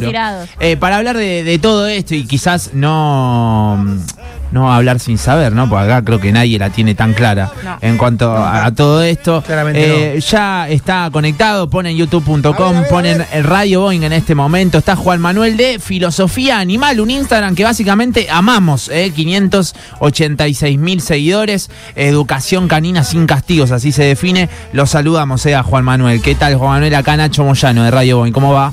seguro. Eh, para hablar de, todo esto y quizás no no hablar sin saber, ¿no? Porque acá creo que nadie la tiene tan clara en cuanto a, todo esto. Eh, ya está conectado, ponen youtube.com, ponen el Radio Boeing en este momento. Está Juan Manuel de Filosofía Animal, un Instagram que básicamente amamos, ¿eh? 586 mil seguidores, educación canina sin castigos, así se define. Lo saludamos, ¿eh? A Juan Manuel. ¿Qué tal, Juan Manuel? Acá Nacho Moyano de Radio Boeing, ¿cómo va?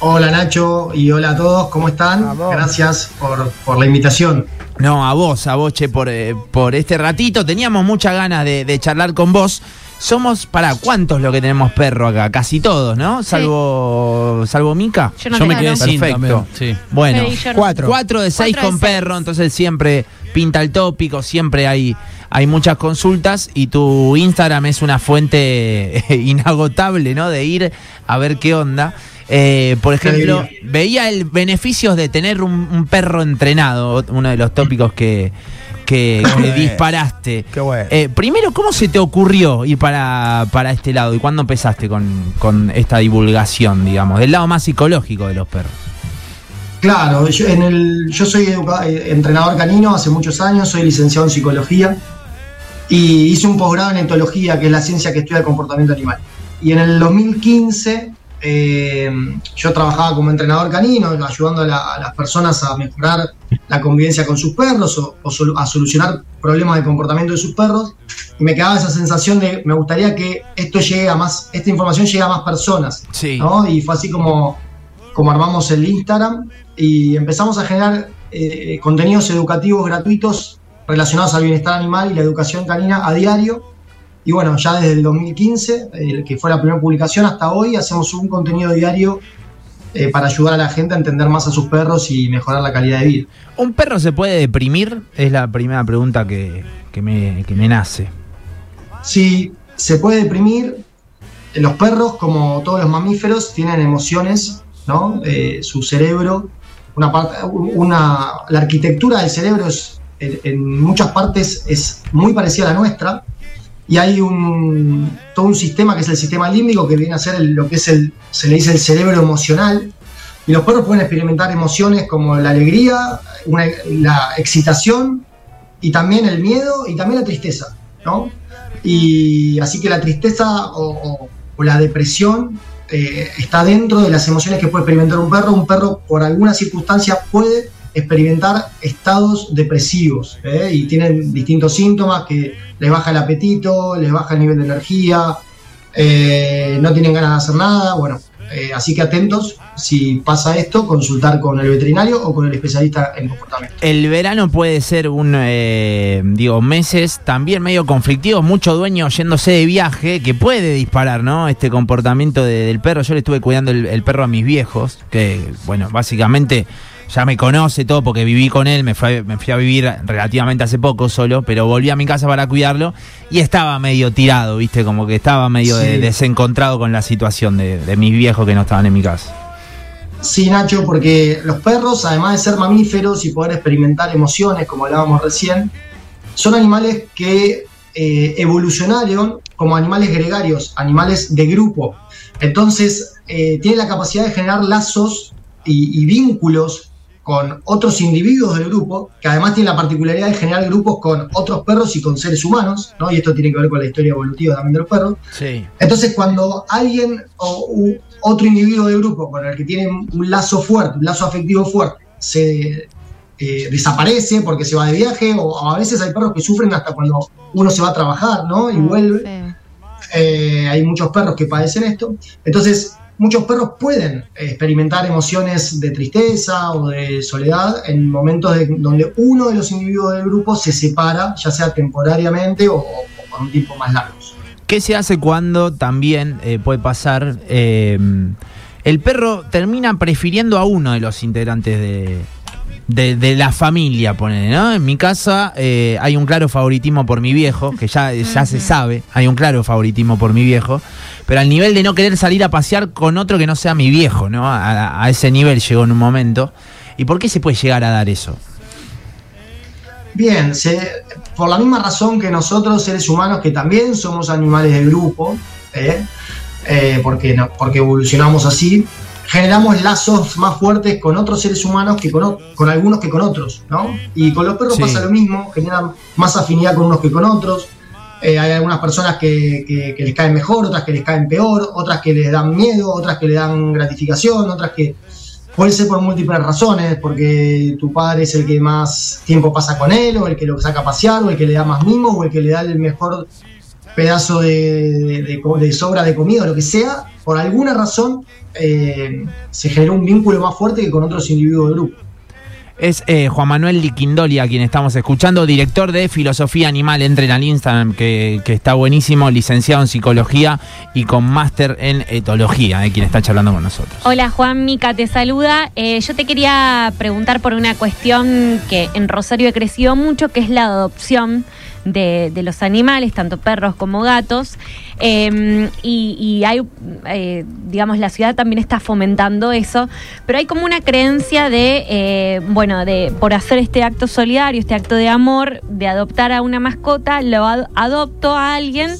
Hola Nacho y hola a todos, ¿cómo están? Gracias por, la invitación. No, a vos, a vos, che, por, eh, por este ratito. Teníamos muchas ganas de, charlar con vos. Somos, para ¿cuántos lo que tenemos perro acá? Casi todos, ¿no? Salvo salvo Mica. Yo, me quedé sin Perfecto. sí. Bueno, cuatro. Cuatro de seis con perro, entonces siempre pinta el tópico, siempre hay, hay muchas consultas y tu Instagram es una fuente inagotable, ¿no? De ir a ver qué onda. Eh, por ejemplo, veía el beneficios de tener un, perro entrenado, uno de los tópicos que, que, disparaste. Qué bueno. Eh, primero, ¿cómo se te ocurrió ir para, para este lado y cuándo empezaste con, esta divulgación, digamos, del lado más psicológico de los perros? Claro, yo, en el, yo soy eh, entrenador canino hace muchos años, soy licenciado en psicología y hice un posgrado en etología, que es la ciencia que estudia el comportamiento animal. Y en el 2015 eh, yo trabajaba como entrenador canino, ayudando a, las personas a mejorar la convivencia con sus perros o, a solucionar problemas de comportamiento de sus perros. Y me quedaba esa sensación de, me gustaría que esto llegue a más, esta información llegue a más personas. Y fue así como, como armamos el Instagram y empezamos a generar eh, contenidos educativos gratuitos relacionados al bienestar animal y la educación canina a diario y bueno, ya desde el 2015, que fue la primera publicación, hasta hoy hacemos un contenido diario eh, para ayudar a la gente a entender más a sus perros y mejorar la calidad de vida. ¿Un perro se puede deprimir? Es la primera pregunta que, me, nace. Sí, se puede deprimir. Los perros, como todos los mamíferos, tienen emociones, ¿no? Eh, su cerebro, una parte, una, la arquitectura del cerebro es, en muchas partes es muy parecida a la nuestra y hay un, todo un sistema que es el sistema límbico que viene a ser lo que es el, se le dice el cerebro emocional. Y los perros pueden experimentar emociones como la alegría, la excitación y también el miedo y también la tristeza, ¿no? Y así que la tristeza o, la depresión eh, está dentro de las emociones que puede experimentar un perro. Un perro por alguna circunstancia puede experimentar estados depresivos ¿eh? y tienen distintos síntomas que les baja el apetito, les baja el nivel de energía, eh, no tienen ganas de hacer nada, bueno, eh, así que atentos, si pasa esto, consultar con el veterinario o con el especialista en comportamiento. El verano puede ser un, digo, meses también medio conflictivo, mucho dueño yéndose de viaje, que puede disparar, ¿no? Este comportamiento del perro. Yo le estuve cuidando el perro a mis viejos, que, bueno, básicamente ya me conoce todo porque viví con él, me, me fui a vivir relativamente hace poco solo, pero volví a mi casa para cuidarlo y estaba medio tirado, viste, como que estaba medio desencontrado con la situación de, mis viejos que no estaban en mi casa. Sí, Nacho, porque los perros, además de ser mamíferos y poder experimentar emociones, como hablábamos recién, son animales que eh, evolucionaron como animales gregarios, animales de grupo. Entonces, eh, tienen la capacidad de generar lazos y, y, vínculos con otros individuos del grupo, que además tienen la particularidad de generar grupos con otros perros y con seres humanos, ¿no? Y esto tiene que ver con la historia evolutiva también de los perros. Sí. Entonces, cuando alguien o otro individuo del grupo con el que tiene un lazo fuerte, un lazo afectivo fuerte, se eh, desaparece porque se va de viaje, o, a veces hay perros que sufren hasta cuando uno se va a trabajar, ¿no? Y mm, vuelve. Eh, hay muchos perros que padecen esto. Entonces, muchos perros pueden experimentar emociones de tristeza o de soledad en momentos donde uno de los individuos del grupo se separa, ya sea temporariamente o, por un tiempo más largo. ¿Qué se hace cuando también eh, puede pasar? Eh, el perro termina prefiriendo a uno de los integrantes de, de, la familia, ponele, ¿no? En mi casa eh, hay un claro favoritismo por mi viejo, que ya, ya se sabe, hay un claro favoritismo por mi viejo, pero al nivel de no querer salir a pasear con otro que no sea mi viejo, ¿no? A, ese nivel llegó en un momento. ¿Y por qué se puede llegar a dar eso? Bien, por la misma razón que nosotros, seres humanos, que también somos animales de grupo, ¿eh? Eh, porque, porque evolucionamos así, generamos lazos más fuertes con otros seres humanos que con, con algunos que con otros, ¿no? Y con los perros pasa lo mismo, generan más afinidad con unos que con otros. Eh, hay algunas personas que, les caen mejor, otras que les caen peor, otras que les dan miedo, otras que le dan gratificación, otras que puede ser por múltiples razones, porque tu padre es el que más tiempo pasa con él, o el que lo saca a pasear, o el que le da más mimo, o el que le da el mejor pedazo de, de sobra de comida, o lo que sea, por alguna razón eh, se generó un vínculo más fuerte que con otros individuos del grupo. Es eh, Juan Manuel Liquindoli a quien estamos escuchando, director de Filosofía Animal. Entren al Instagram, que, está buenísimo, licenciado en Psicología y con máster en Etología, de quien está charlando con nosotros. Hola Juan, Mica te saluda. Eh, yo te quería preguntar por una cuestión que en Rosario ha crecido mucho, que es la adopción de, los animales, tanto perros como gatos. Em, y, hay, eh, digamos, la ciudad también está fomentando eso, pero hay como una creencia de, eh, bueno, de por hacer este acto solidario, este acto de amor, de adoptar a una mascota, lo adopto a alguien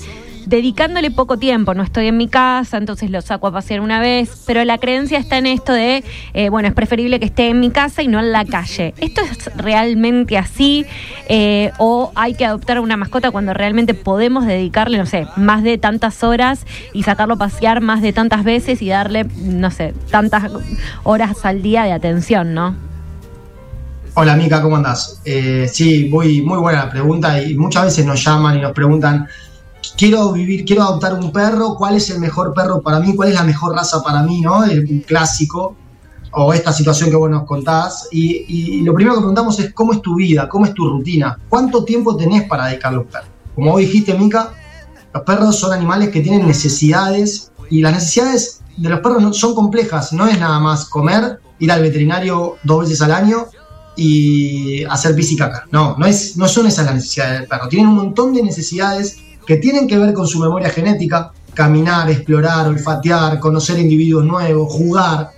dedicándole poco tiempo. No estoy en mi casa, entonces lo saco a pasear una vez, pero la creencia está en esto de, eh, bueno, es preferible que esté en mi casa y no en la calle. ¿Esto es realmente así? Eh, ¿O hay que adoptar una mascota cuando realmente podemos dedicarle, no sé, más de tantas horas y sacarlo a pasear más de tantas veces y darle, no sé, tantas horas al día de atención, ¿no? Hola Mica, ¿cómo andás? Eh, sí, muy, muy buena la pregunta y muchas veces nos llaman y nos preguntan quiero vivir, quiero adoptar un perro, cuál es el mejor perro para mí, cuál es la mejor raza para mí, ¿no? El clásico, o esta situación que vos nos contás. Y, lo primero que preguntamos es cómo es tu vida, cómo es tu rutina, cuánto tiempo tenés para dedicar a los perros. Como vos dijiste, Mica, los perros son animales que tienen necesidades y las necesidades de los perros son complejas, no es nada más comer, ir al veterinario dos veces al año y hacer caca. No, no, es, no son esas las necesidades del perro. Tienen un montón de necesidades que tienen que ver con su memoria genética, caminar, explorar, olfatear, conocer individuos nuevos, jugar,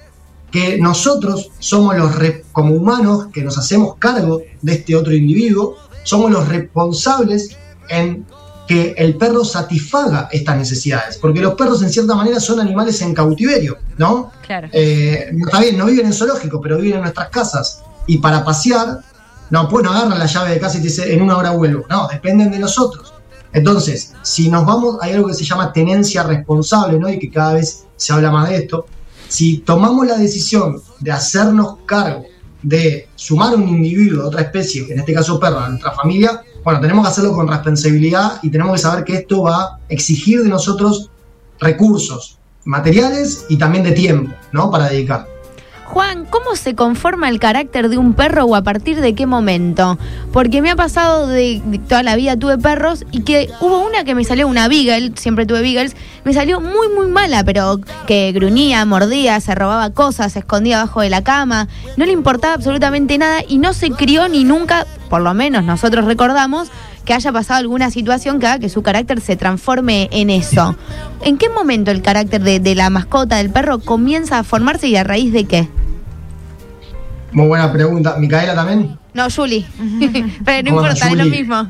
que nosotros somos los, como humanos que nos hacemos cargo de este otro individuo, somos los responsables en que el perro satisfaga estas necesidades, porque los perros en cierta manera son animales en cautiverio, ¿no? Claro. Eh, está bien, no viven en zoológico, pero viven en nuestras casas. Y para pasear, no, pues no agarran la llave de casa y te dicen en una hora vuelvo. No, dependen de nosotros. Entonces, si nos vamos, hay algo que se llama tenencia responsable, ¿no? Y que cada vez se habla más de esto. Si tomamos la decisión de hacernos cargo de sumar un individuo de otra especie, en este caso perro, a nuestra familia, bueno, tenemos que hacerlo con responsabilidad y tenemos que saber que esto va a exigir de nosotros recursos materiales y también de tiempo, ¿no? Para dedicar. Juan, ¿cómo se conforma el carácter de un perro o a partir de qué momento? Porque me ha pasado de, toda la vida tuve perros y que hubo una que me salió una beagle, siempre tuve beagles, me salió muy muy mala, pero que gruñía, mordía, se robaba cosas, se escondía abajo de la cama, no le importaba absolutamente nada y no se crió ni nunca, por lo menos nosotros recordamos, que haya pasado alguna situación que haga que su carácter se transforme en eso. ¿En qué momento el carácter de, de la mascota del perro comienza a formarse y a raíz de qué? Muy buena pregunta. ¿Micaela también? No, Julie. Pero no importa, es lo mismo.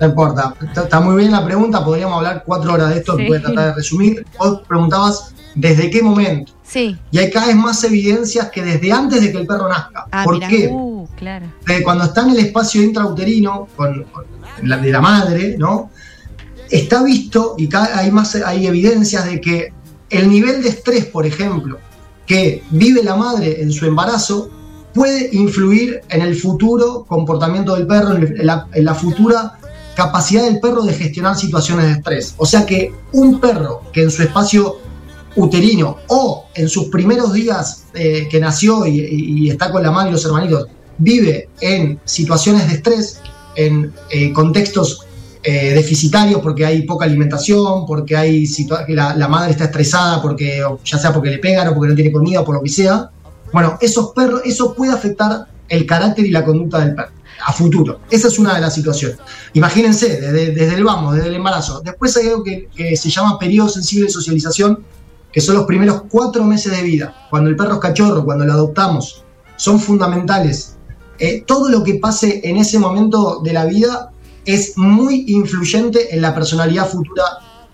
No importa. Está muy bien la pregunta. Podríamos hablar cuatro horas de esto. Voy a tratar de resumir. Vos preguntabas desde qué momento. Sí. Y hay cada vez más evidencias que desde antes de que el perro nazca. Ah, ¿Por qué? Uh, claro. cuando está en el espacio intrauterino con, la, de la madre, ¿no? Está visto y hay más hay evidencias de que el nivel de estrés, por ejemplo, que vive la madre en su embarazo puede influir en el futuro comportamiento del perro, en la, futura capacidad del perro de gestionar situaciones de estrés. O sea que un perro que en su espacio uterino o en sus primeros días eh, que nació y, está con la madre y los hermanitos, vive en situaciones de estrés, en eh, contextos eh, deficitarios porque hay poca alimentación, porque hay la, la madre está estresada, porque ya sea porque le pegan o porque no tiene comida o por lo que sea, bueno, esos perros, eso puede afectar el carácter y la conducta del perro a futuro. Esa es una de las situaciones. Imagínense, desde, el vamos, desde el embarazo. Después hay algo que, se llama periodo sensible de socialización, que son los primeros cuatro meses de vida. Cuando el perro es cachorro, cuando lo adoptamos, son fundamentales. Eh, todo lo que pase en ese momento de la vida es muy influyente en la personalidad futura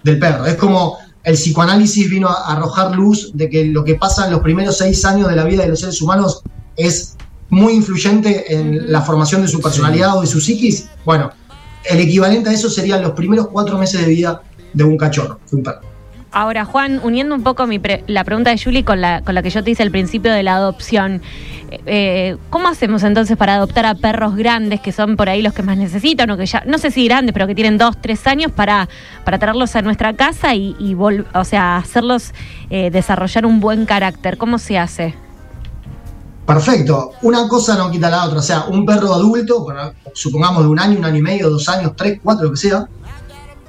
del perro. Es como el psicoanálisis vino a arrojar luz de que lo que pasa en los primeros seis años de la vida de los seres humanos es muy influyente en la formación de su personalidad o de su psiquis. Bueno, el equivalente a eso serían los primeros cuatro meses de vida de un cachorro, de un perro. Ahora, Juan, uniendo un poco la pregunta de Julie con la, con la que yo te hice al principio de la adopción, eh, ¿cómo hacemos entonces para adoptar a perros grandes que son por ahí los que más necesitan o que ya, no sé si grandes, pero que tienen dos, tres años para, para traerlos a nuestra casa y, o sea, hacerlos eh, desarrollar un buen carácter? ¿Cómo se hace? Perfecto. Una cosa no quita la otra. O sea, un perro adulto, supongamos de un año, un año y medio, dos años, tres, cuatro, lo que sea,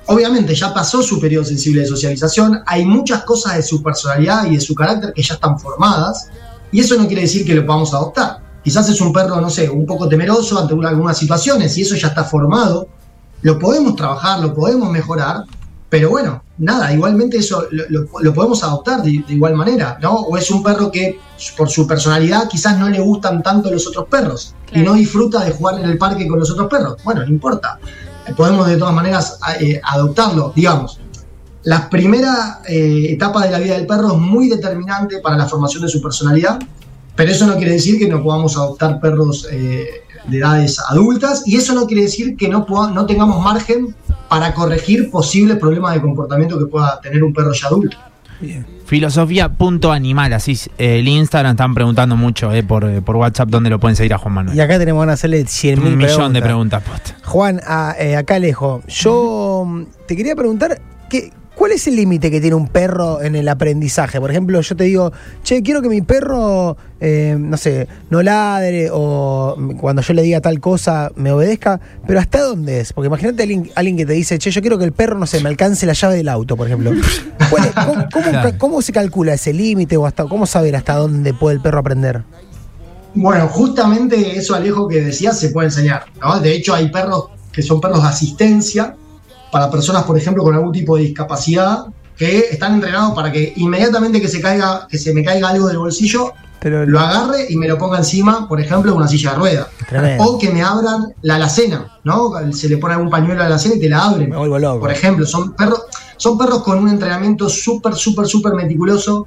obviamente ya pasó su periodo sensible de socialización, hay muchas cosas de su personalidad y de su carácter que ya están formadas, y eso no quiere decir que lo podamos adoptar. Quizás es un perro, no sé, un poco temeroso ante algunas situaciones y eso ya está formado, lo podemos trabajar, lo podemos mejorar, pero bueno, nada, igualmente eso lo, podemos adoptar de, igual manera, ¿no? O es un perro que por su personalidad quizás no le gustan tanto los otros perros y no disfruta de jugar en el parque con los otros perros. Bueno, no importa podemos de todas maneras eh, adoptarlo. Digamos, la primera eh, etapa de la vida del perro es muy determinante para la formación de su personalidad, pero eso no quiere decir que no podamos adoptar perros eh, de edades adultas y eso no quiere decir que no, no tengamos margen para corregir posibles problemas de comportamiento que pueda tener un perro ya adulto. Bien. Filosofía.animal, así el Instagram están preguntando mucho eh, por, eh, por, WhatsApp dónde lo pueden seguir a Juan Manuel. Y acá tenemos que hacerle 100 mil Un millón de preguntas. Juan, ah, eh, acá lejos, yo mm, te quería preguntar, ¿qué, ¿Cuál es el límite que tiene un perro en el aprendizaje? Por ejemplo, yo te digo, che, quiero que mi perro, eh, no sé, no ladre o cuando yo le diga tal cosa me obedezca, pero ¿hasta dónde es? Porque imagínate a alguien, que te dice, che, yo quiero que el perro, no sé, me alcance la llave del auto, por ejemplo. ¿Cómo, se calcula ese límite o hasta cómo saber hasta dónde puede el perro aprender? Bueno, justamente eso, Alejo, que decías, se puede enseñar. ¿no? De hecho, hay perros que son perros de asistencia para personas, por ejemplo, con algún tipo de discapacidad, que están entrenados para que inmediatamente que se caiga, que se me caiga algo del bolsillo, Pero, lo agarre y me lo ponga encima, por ejemplo, una silla de rueda. O que me abran la alacena, ¿no? Se le pone algún pañuelo a la alacena y te la abren. Por ejemplo, son perros, son perros con un entrenamiento súper, súper, súper meticuloso.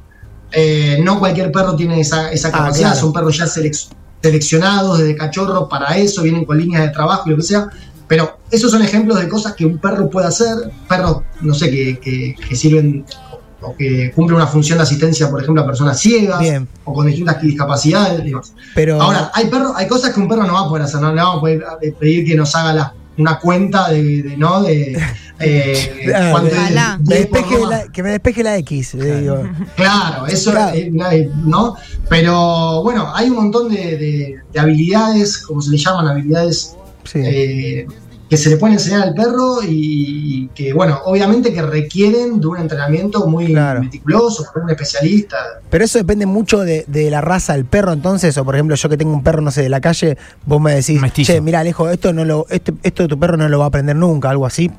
Eh, no cualquier perro tiene esa, esa ah, capacidad, son perros ya seleccionados desde cachorro para eso, vienen con líneas de trabajo y lo que sea. Pero esos son ejemplos de cosas que un perro puede hacer, perros, no sé, que, sirven o que cumplen una función de asistencia, por ejemplo, a personas ciegas o con distintas discapacidades. Pero... Ahora, hay perros, hay cosas que un perro no va a poder hacer, no le vamos a poder pedir que nos haga una cuenta de, no de eh, que me despeje la X claro, eso no pero bueno hay un montón de, de habilidades como se le llaman habilidades eh, que se le puede enseñar al perro y que, bueno, obviamente que requieren de un entrenamiento muy meticuloso, por un especialista. Pero eso depende mucho de, la raza del perro, entonces, o por ejemplo, yo que tengo un perro, no sé, de la calle, vos me decís, che, mira, Alejo, esto, no lo, este, esto de tu perro no lo va a aprender nunca, algo así,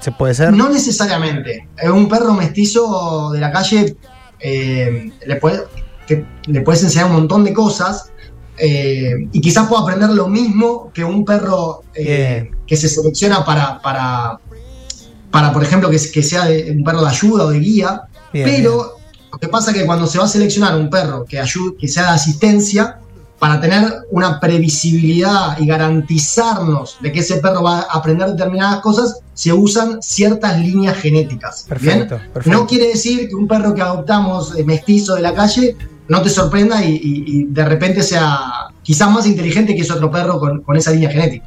¿se puede ser? No necesariamente. Un perro mestizo de la calle eh, le, puede, que le puedes enseñar un montón de cosas, eh, y quizás pueda aprender lo mismo que un perro eh, que se selecciona para, para, para por ejemplo, que, que sea un perro de ayuda o de guía. pero lo que pasa es que cuando se va a seleccionar un perro que, ayude, que sea de asistencia, para tener una previsibilidad y garantizarnos de que ese perro va a aprender determinadas cosas, se usan ciertas líneas genéticas. Perfecto, No quiere decir que un perro que adoptamos mestizo de la calle no te sorprenda y, de repente sea quizás más inteligente que ese otro perro con, esa línea genética.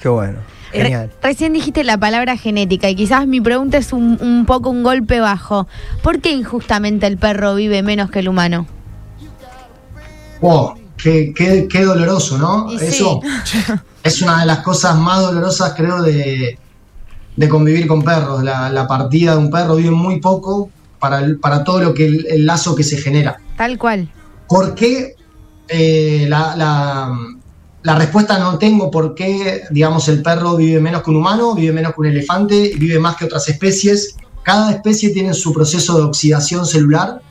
Qué bueno. Genial. recién dijiste la palabra genética y quizás mi pregunta es un, poco un golpe bajo. ¿Por qué injustamente el perro vive menos que el humano? Wow, qué, doloroso, ¿no? Eso es una de las cosas más dolorosas, creo, de, convivir con perros. La, partida de un perro vive muy poco para, para todo lo que el lazo que se genera. Tal cual. ¿Por qué? Eh, la, respuesta no tengo por qué, digamos, el perro vive menos que un humano, vive menos que un elefante, vive más que otras especies. Cada especie tiene su proceso de oxidación celular.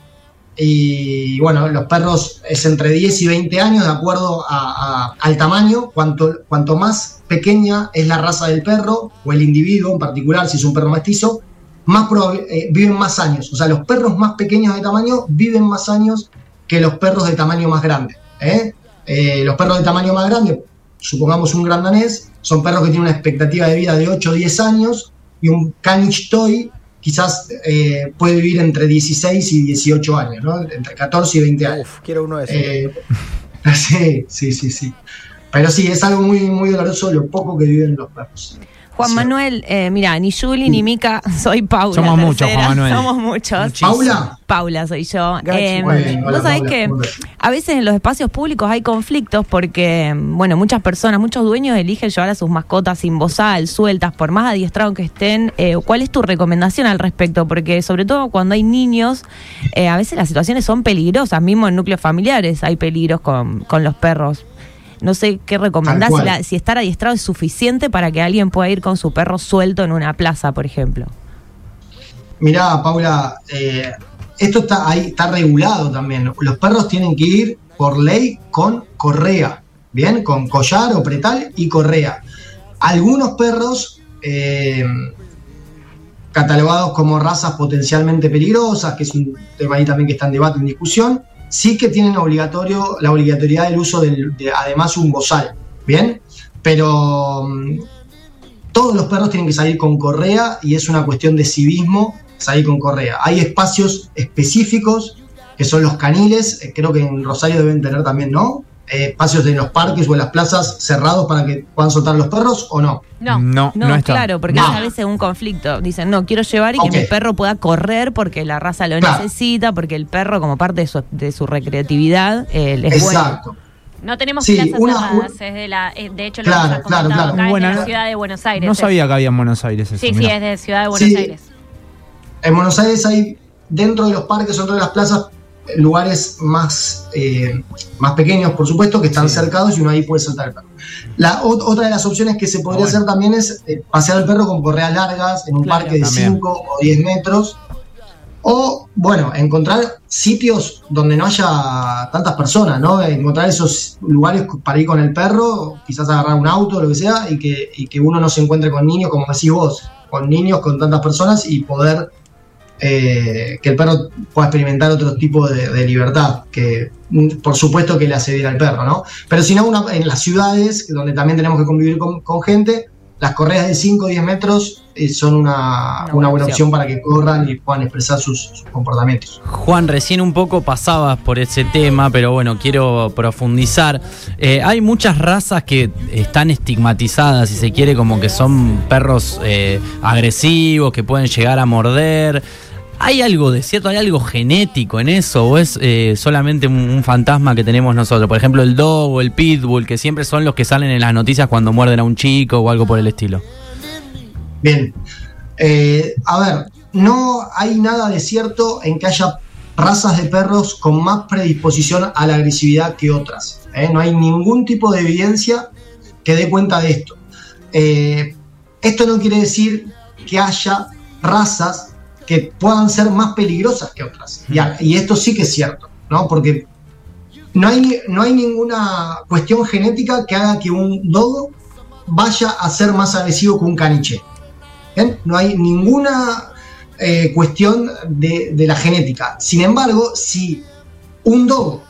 Y bueno, los perros es entre 10 y 20 años de acuerdo al tamaño. Cuanto, cuanto más pequeña es la raza del perro o el individuo en particular, si es un perro mestizo, más eh, viven más años. O sea, los perros más pequeños de tamaño viven más años que los perros de tamaño más grande. ¿eh? Eh, los perros de tamaño más grande, supongamos un gran danés, son perros que tienen una expectativa de vida de 8 o 10 años y un caniche toy quizás puede vivir entre 16 y 18 años, ¿no? entre 14 y 20 años. Uf, quiero uno de esos. sí, sí, sí, sí. Pero sí, es algo muy, muy doloroso lo poco que viven los perros. Juan Manuel, eh, mira, ni Juli ni Mica, soy Paula. Somos muchos, Juan Manuel. Somos muchos. ¿Paula? Paula soy yo. Eh, Vos sabés que a veces en los espacios públicos hay conflictos porque, bueno, muchas personas, muchos dueños eligen llevar a sus mascotas sin bozal, sueltas, por más adiestrados que estén. Eh, ¿Cuál es tu recomendación al respecto? Porque sobre todo cuando hay niños, eh, a veces las situaciones son peligrosas, mismo en núcleos familiares hay peligros con, con los perros. No sé qué recomendás, si, estar adiestrado es suficiente para que alguien pueda ir con su perro suelto en una plaza, por ejemplo. Mirá, Paula, eh, esto está ahí, está regulado también. Los perros tienen que ir por ley con correa, ¿bien? Con collar o pretal y correa. Algunos perros eh, catalogados como razas potencialmente peligrosas, que es un tema ahí también que está en debate, en discusión, sí que tienen obligatorio, la obligatoriedad del uso de además un bozal, ¿bien? Pero mm, todos los perros tienen que salir con correa y es una cuestión de civismo salir con correa. Hay espacios específicos que son los caniles, eh, creo que en Rosario deben tener también, ¿no? Eh, espacios en los parques o en las plazas cerrados para que puedan soltar los perros o no? No, no, no, claro, porque a veces un conflicto. Dicen, no, quiero llevar y que mi perro pueda correr porque la raza lo necesita, porque el perro, como parte de su, de su recreatividad, eh, es Exacto. No tenemos plazas cerradas, es de, la, eh, de hecho lo claro, hemos claro, claro. acá en la ciudad de Buenos Aires. No sabía que había en Buenos Aires eso. Sí, sí, es de Ciudad de Buenos Aires. En Buenos Aires hay, dentro de los parques, dentro de las plazas, lugares más, eh, más pequeños, por supuesto, que están cercados y uno ahí puede saltar el perro. La, otra de las opciones que se podría hacer también es eh, pasear al perro con correas largas en un parque de 5 o 10 metros. O, bueno, encontrar sitios donde no haya tantas personas, ¿no? Encontrar esos lugares para ir con el perro, quizás agarrar un auto, lo que sea, y que, y que uno no se encuentre con niños, como decís vos, con niños, con tantas personas y poder eh, que el perro pueda experimentar otro tipo de, libertad, que mm, por supuesto que le hace bien al perro, ¿no? Pero si no, en las ciudades, donde también tenemos que convivir con, gente, las correas de 5 o 10 metros eh, son una, buena, opción. para que corran y puedan expresar sus, comportamientos. Juan, recién un poco pasabas por ese tema, pero bueno, quiero profundizar. Eh, hay muchas razas que están estigmatizadas, si se quiere, como que son perros agresivos, que pueden llegar a morder. ¿Hay algo de cierto, hay algo genético en eso o es eh, solamente un, fantasma que tenemos nosotros? Por ejemplo, el dog o el pitbull, que siempre son los que salen en las noticias cuando muerden a un chico o algo por el estilo. Bien. Eh, a ver, no hay nada de cierto en que haya razas de perros con más predisposición a la agresividad que otras. ¿eh? No hay ningún tipo de evidencia que dé cuenta de esto. esto no quiere decir que haya razas que puedan ser más peligrosas que otras. Y, esto sí que es cierto, ¿no? Porque no hay, no hay ninguna cuestión genética que haga que un dodo vaya a ser más agresivo que un caniche. No hay ninguna eh, cuestión de, la genética. Sin embargo, si un dodo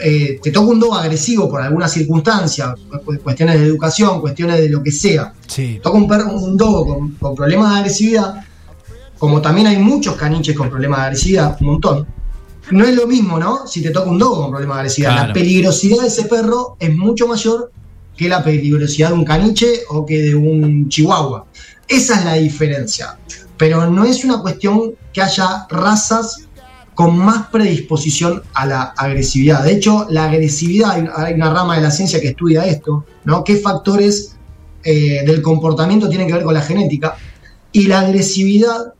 eh, te toca un dodo agresivo por alguna circunstancia, cuestiones de educación, cuestiones de lo que sea, toca un, perro, un dodo con, con problemas de agresividad, como también hay muchos caniches con problemas de agresividad, un montón, no es lo mismo, ¿no? Si te toca un dogo con problemas de agresividad. La peligrosidad de ese perro es mucho mayor que la peligrosidad de un caniche o que de un chihuahua. Esa es la diferencia. Pero no es una cuestión que haya razas con más predisposición a la agresividad. De hecho, la agresividad, hay una rama de la ciencia que estudia esto, ¿no? ¿Qué factores eh, del comportamiento tienen que ver con la genética? Y la agresividad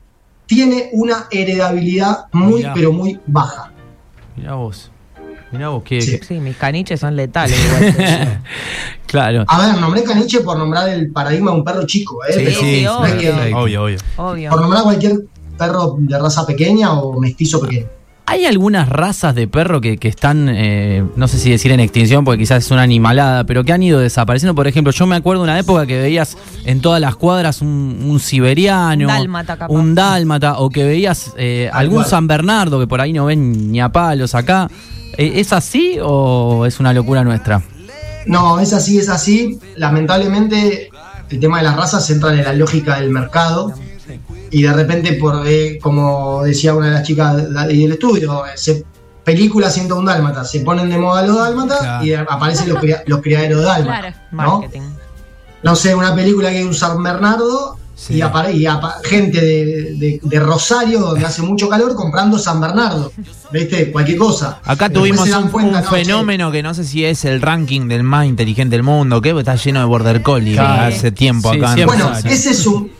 tiene una heredabilidad muy, pero muy baja. Mira vos. Mira vos, que sí. mis caniches son letales. claro. A ver, nombré caniche por nombrar el paradigma de un perro chico, ¿eh? Sí, sí, obvio. obvio, obvio. Por nombrar cualquier perro de raza pequeña o mestizo pequeño. Hay algunas razas de perro que, están, eh, no sé si decir en extinción, porque quizás es una animalada, pero que han ido desapareciendo. Por ejemplo, yo me acuerdo de una época que veías en todas las cuadras un, siberiano, un dálmata, un dálmata, o que veías eh, algún San Bernardo, que por ahí no ven ni a palos acá. Eh, ¿Es así o es una locura nuestra? No, es así, es así. Lamentablemente, el tema de las razas entra en la lógica del mercado y de repente, por eh, como decía una de las chicas del estudio, se, películas un dálmata, se ponen de moda los dálmatas y aparecen los, los criaderos de dálmatas. ¿no? no sé, una película que hay un San Bernardo y, gente de, Rosario, donde hace mucho calor, comprando San Bernardo. ¿Viste? Cualquier cosa. Acá tuvimos un, fenómeno que no sé si es el ranking del más inteligente del mundo, que está lleno de border collie hace tiempo acá. bueno, ese es un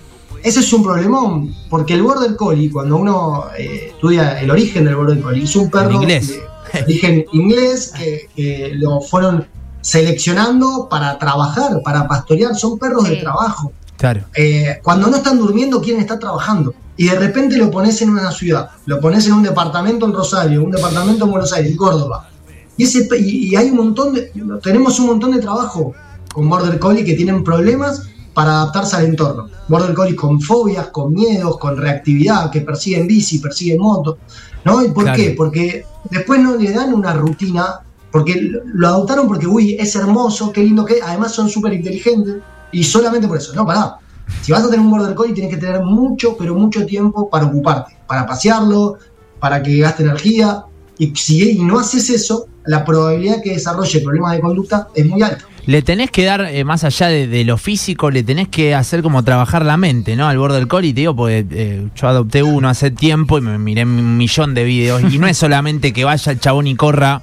ese es un problemón, porque el Border Collie, cuando uno eh, estudia el origen del Border Collie, es un perro inglés. de origen inglés que, lo fueron seleccionando para trabajar, para pastorear, son perros de trabajo. Claro. Eh, cuando no están durmiendo, quieren estar trabajando. Y de repente lo pones en una ciudad, lo pones en un departamento en Rosario, un departamento en Buenos Aires, en Córdoba. Y, ese, y hay un montón de, tenemos un montón de trabajo con Border Collie que tienen problemas para adaptarse al entorno. Border Collie con fobias, con miedos, con reactividad, que persiguen bici, persiguen moto. ¿no? ¿Y por qué? Porque después no le dan una rutina, porque lo adoptaron porque, uy, es hermoso, qué lindo que además son súper inteligentes, y solamente por eso. No, pará. Si vas a tener un Border Collie, tienes que tener mucho, pero mucho tiempo para ocuparte, para pasearlo, para que gaste energía. Y si no haces eso, la probabilidad que desarrolle problemas de conducta es muy alta le tenés que dar, eh, más allá de, lo físico, le tenés que hacer como trabajar la mente, ¿no? Al borde del collie, te digo, porque eh, yo adopté uno hace tiempo y me miré un millón de videos. y no es solamente que vaya el chabón y corra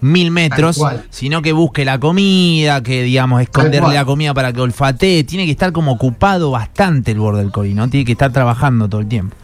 mil metros, sino que busque la comida, que digamos, esconderle la comida para que olfatee. Tiene que estar como ocupado bastante el borde del collie, ¿no? Tiene que estar trabajando todo el tiempo.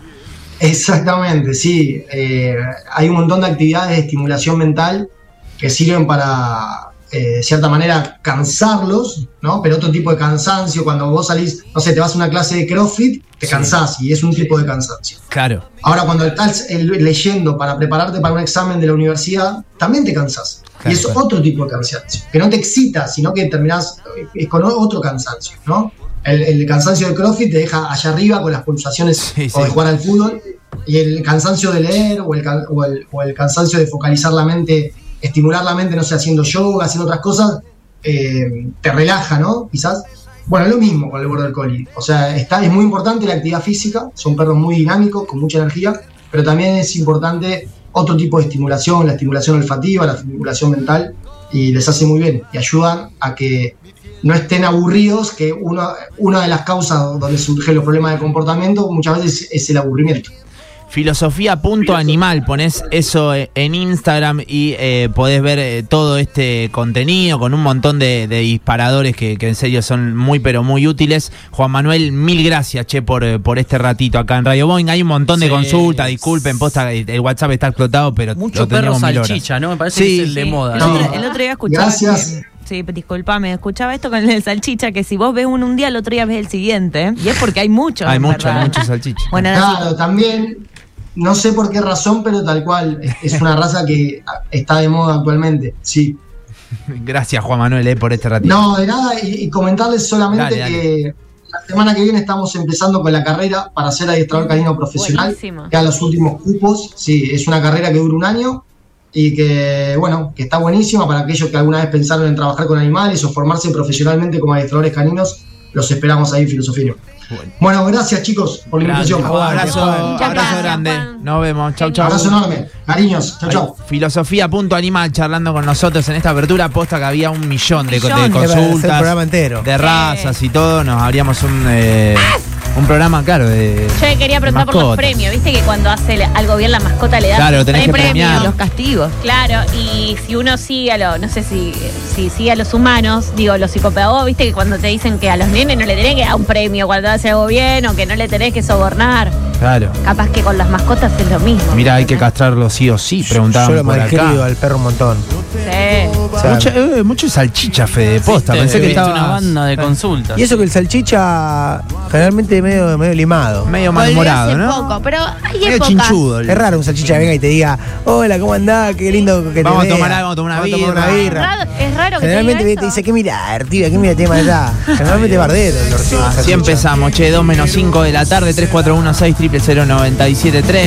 Exactamente, sí. Eh, hay un montón de actividades de estimulación mental que sirven para eh, de cierta manera, cansarlos, ¿no? Pero otro tipo de cansancio, cuando vos salís, no sé, te vas a una clase de CrossFit, te cansás y es un tipo de cansancio. Claro. Ahora, cuando estás leyendo para prepararte para un examen de la universidad, también te cansás. Y es otro tipo de cansancio, que no te excita, sino que terminás con otro cansancio, ¿no? El, cansancio del CrossFit te deja allá arriba con las pulsaciones o de jugar al fútbol, y el cansancio de leer o el, o el cansancio de focalizar la mente estimular la mente, no sé, haciendo yoga, haciendo otras cosas, eh, te relaja, ¿no? Quizás. Bueno, lo mismo con el border collie. O sea, está, es muy importante la actividad física, son perros muy dinámicos, con mucha energía, pero también es importante otro tipo de estimulación, la estimulación olfativa, la estimulación mental, y les hace muy bien y ayudan a que no estén aburridos, que una, una de las causas donde surgen los problemas de comportamiento muchas veces es el aburrimiento. Filosofía.animal, pones eso eh, en Instagram y eh, podés ver eh, todo este contenido con un montón de, disparadores que, en serio son muy pero muy útiles. Juan Manuel, mil gracias, che, por, por este ratito acá en Radio Boeing. Hay un montón de consultas, disculpen, posta, el WhatsApp está explotado, pero mucho perro salchicha, ¿no? Me parece que es el de moda. El, otro, día escuchaba. Gracias. Sí, disculpame, escuchaba esto con el salchicha, que si vos ves uno un día, el otro día ves el siguiente. Y es porque hay muchos. Hay muchos, hay muchos salchichas. Bueno, claro, también no sé por qué razón, pero tal cual, es una raza que está de moda actualmente, sí. Gracias Juan Manuel eh, por este ratito. No, de nada, y, comentarles solamente que la semana que viene estamos empezando con la carrera para ser adiestrador canino profesional, ya los últimos cupos, sí, es una carrera que dura un año y que, bueno, que está buenísima para aquellos que alguna vez pensaron en trabajar con animales o formarse profesionalmente como adiestradores caninos, los esperamos ahí en Filosofía. Bueno. gracias chicos por la invitación. Un abrazo, abrazo grande. Nos vemos. Chau, chau. Abrazo enorme. Cariños. Chau, chau. Filosofía punto animal charlando con nosotros en esta apertura. Posta que había un millón, de, consultas. De razas y todo. Nos habríamos un. Eh, un programa, claro, de. Yo quería preguntar por los premios. Viste que cuando hace algo bien la mascota le da claro, tenés premios. Los castigos. Claro, y si uno sigue a los, no sé si, si sigue a los humanos, digo, los psicopedagogos, viste que cuando te dicen que a los nenes no le tenés que dar un premio cuando hace algo bien o que no le tenés que sobornar. Claro. Capaz que con las mascotas es lo mismo. Mira, hay que castrarlo sí o sí, preguntaban Yo lo por acá. al perro un montón. Sí. Eh, mucho, salchicha, Fede, posta. Pensé que estaba una banda de consultas. Y eso que el salchicha generalmente medio, medio limado. Medio malhumorado, ¿no? poco, pero hay Medio épocas. chinchudo. Es raro un salchicha que venga y te diga, hola, ¿cómo andás? Qué lindo que Vamos a te tomar vea. algo, vamos a tomar una Vamos a birra". Es raro, es raro que te Generalmente diga te eso. dice, ¿qué mirar, tío? ¿Qué mira tema allá? Generalmente bardero. el Así salchicha. empezamos, che, 2 menos 5 de la tarde, 341 6 000 973